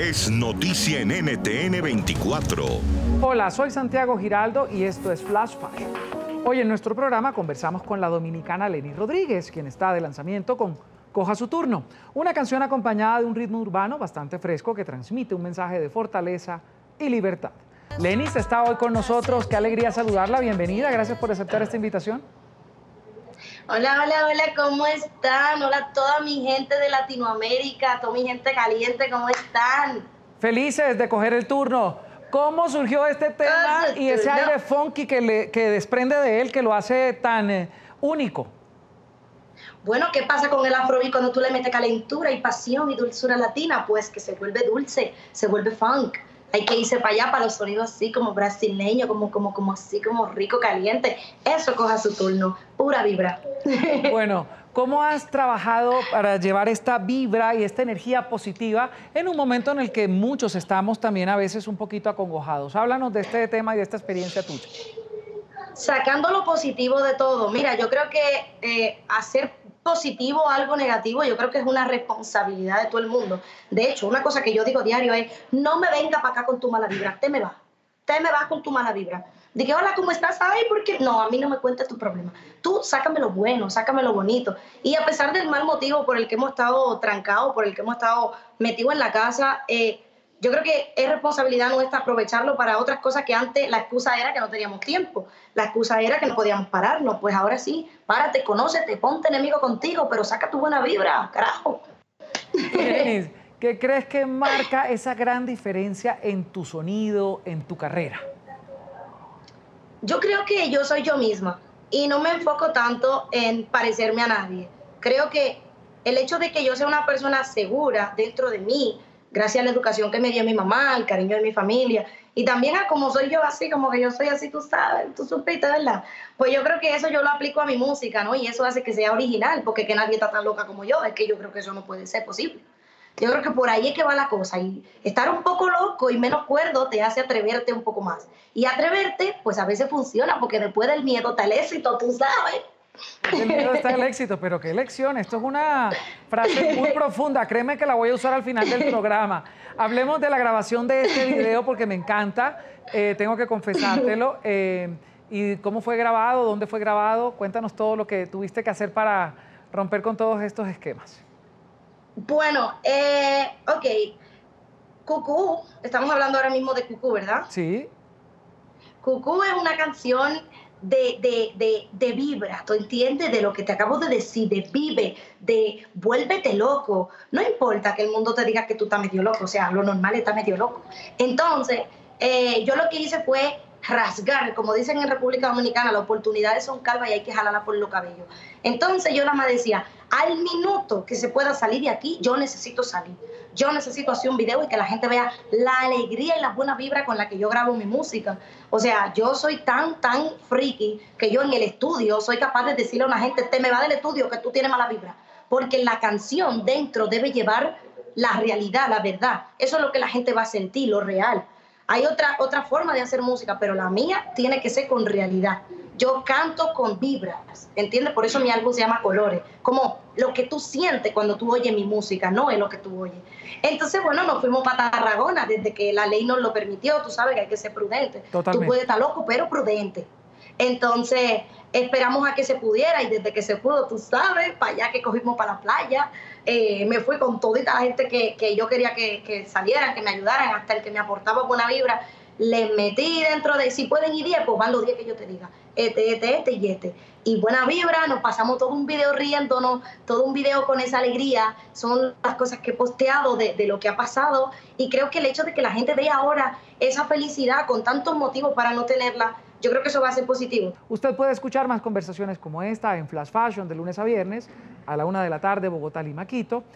es noticia en NTN 24. Hola, soy Santiago Giraldo y esto es Flash Fashion. Hoy en nuestro programa conversamos con la dominicana Lenny Rodríguez, quien está de lanzamiento con Coja su turno, una canción acompañada de un ritmo urbano bastante fresco que transmite un mensaje de fortaleza y libertad. Lenis está hoy con nosotros, qué alegría saludarla, bienvenida, gracias por aceptar esta invitación. Hola, hola, hola, ¿cómo están? Hola a toda mi gente de Latinoamérica, toda mi gente caliente, ¿cómo están? Felices de coger el turno. ¿Cómo surgió este tema y ese aire funky que, le, que desprende de él que lo hace tan eh, único? Bueno, ¿qué pasa con el afrobeat cuando tú le metes calentura y pasión y dulzura latina? Pues que se vuelve dulce, se vuelve funk hay que irse para allá, para los sonidos así como brasileños, como, como, como así, como rico, caliente. Eso coja su turno, pura vibra. Bueno, ¿cómo has trabajado para llevar esta vibra y esta energía positiva en un momento en el que muchos estamos también a veces un poquito acongojados? Háblanos de este tema y de esta experiencia tuya. Sacando lo positivo de todo, mira, yo creo que eh, hacer positivo algo negativo, yo creo que es una responsabilidad de todo el mundo. De hecho, una cosa que yo digo diario es, no me venga para acá con tu mala vibra, te me va, te me vas con tu mala vibra. Dije, hola, ¿cómo estás? Ay, porque no, a mí no me cuentes tu problema. Tú sácame lo bueno, sácame lo bonito. Y a pesar del mal motivo por el que hemos estado trancados, por el que hemos estado metidos en la casa, eh, yo creo que es responsabilidad nuestra aprovecharlo para otras cosas que antes la excusa era que no teníamos tiempo, la excusa era que no podíamos pararnos, pues ahora sí, párate, conócete, ponte enemigo contigo, pero saca tu buena vibra, carajo. ¿qué crees que marca esa gran diferencia en tu sonido, en tu carrera? Yo creo que yo soy yo misma y no me enfoco tanto en parecerme a nadie. Creo que el hecho de que yo sea una persona segura dentro de mí, gracias a la educación que me dio mi mamá, el cariño de mi familia, y también a como soy yo así, como que yo soy así, tú sabes, tú supiste, ¿verdad? Pues yo creo que eso yo lo aplico a mi música, ¿no? Y eso hace que sea original, porque que nadie está tan loca como yo, es que yo creo que eso no puede ser posible. Yo creo que por ahí es que va la cosa, y estar un poco loco y menos cuerdo te hace atreverte un poco más. Y atreverte, pues a veces funciona, porque después del miedo está el éxito, tú sabes. El miedo está el éxito, pero qué lección. Esto es una frase muy profunda. Créeme que la voy a usar al final del programa. Hablemos de la grabación de este video porque me encanta. Eh, tengo que confesártelo. Eh, ¿Y cómo fue grabado? ¿Dónde fue grabado? Cuéntanos todo lo que tuviste que hacer para romper con todos estos esquemas. Bueno, eh, ok. Cucú, estamos hablando ahora mismo de Cucú, ¿verdad? Sí. Cucú es una canción de, de, de, de, vibra, ¿tú entiendes? De lo que te acabo de decir, de vive, de vuélvete loco. No importa que el mundo te diga que tú estás medio loco, o sea, lo normal está medio loco. Entonces, eh, yo lo que hice fue rasgar, como dicen en República Dominicana, las oportunidades son calvas y hay que jalarla por los cabellos. Entonces yo nada más decía, al minuto que se pueda salir de aquí, yo necesito salir. Yo necesito hacer un video y que la gente vea la alegría y la buena vibra con la que yo grabo mi música. O sea, yo soy tan, tan friki que yo en el estudio soy capaz de decirle a una gente, te me va del estudio que tú tienes mala vibra. Porque la canción dentro debe llevar la realidad, la verdad. Eso es lo que la gente va a sentir, lo real. Hay otra, otra forma de hacer música, pero la mía tiene que ser con realidad. Yo canto con vibras, ¿entiendes? Por eso mi álbum se llama Colores, como lo que tú sientes cuando tú oyes mi música, no es lo que tú oyes. Entonces, bueno, nos fuimos para Tarragona desde que la ley nos lo permitió, tú sabes que hay que ser prudente. Tú puedes estar loco, pero prudente. Entonces, esperamos a que se pudiera y desde que se pudo, tú sabes, para allá que cogimos para la playa, eh, me fui con toda la gente que, que yo quería que, que, salieran, que me ayudaran, hasta el que me aportaba buena vibra, les metí dentro de, si pueden ir 10, pues van los 10 que yo te diga, este, este, este y este. Y buena vibra, nos pasamos todo un video riéndonos, todo un video con esa alegría, son las cosas que he posteado de, de lo que ha pasado y creo que el hecho de que la gente vea ahora esa felicidad con tantos motivos para no tenerla, yo creo que eso va a ser positivo. Usted puede escuchar más conversaciones como esta en Flash Fashion de lunes a viernes a la una de la tarde, Bogotá, Lima, Quito,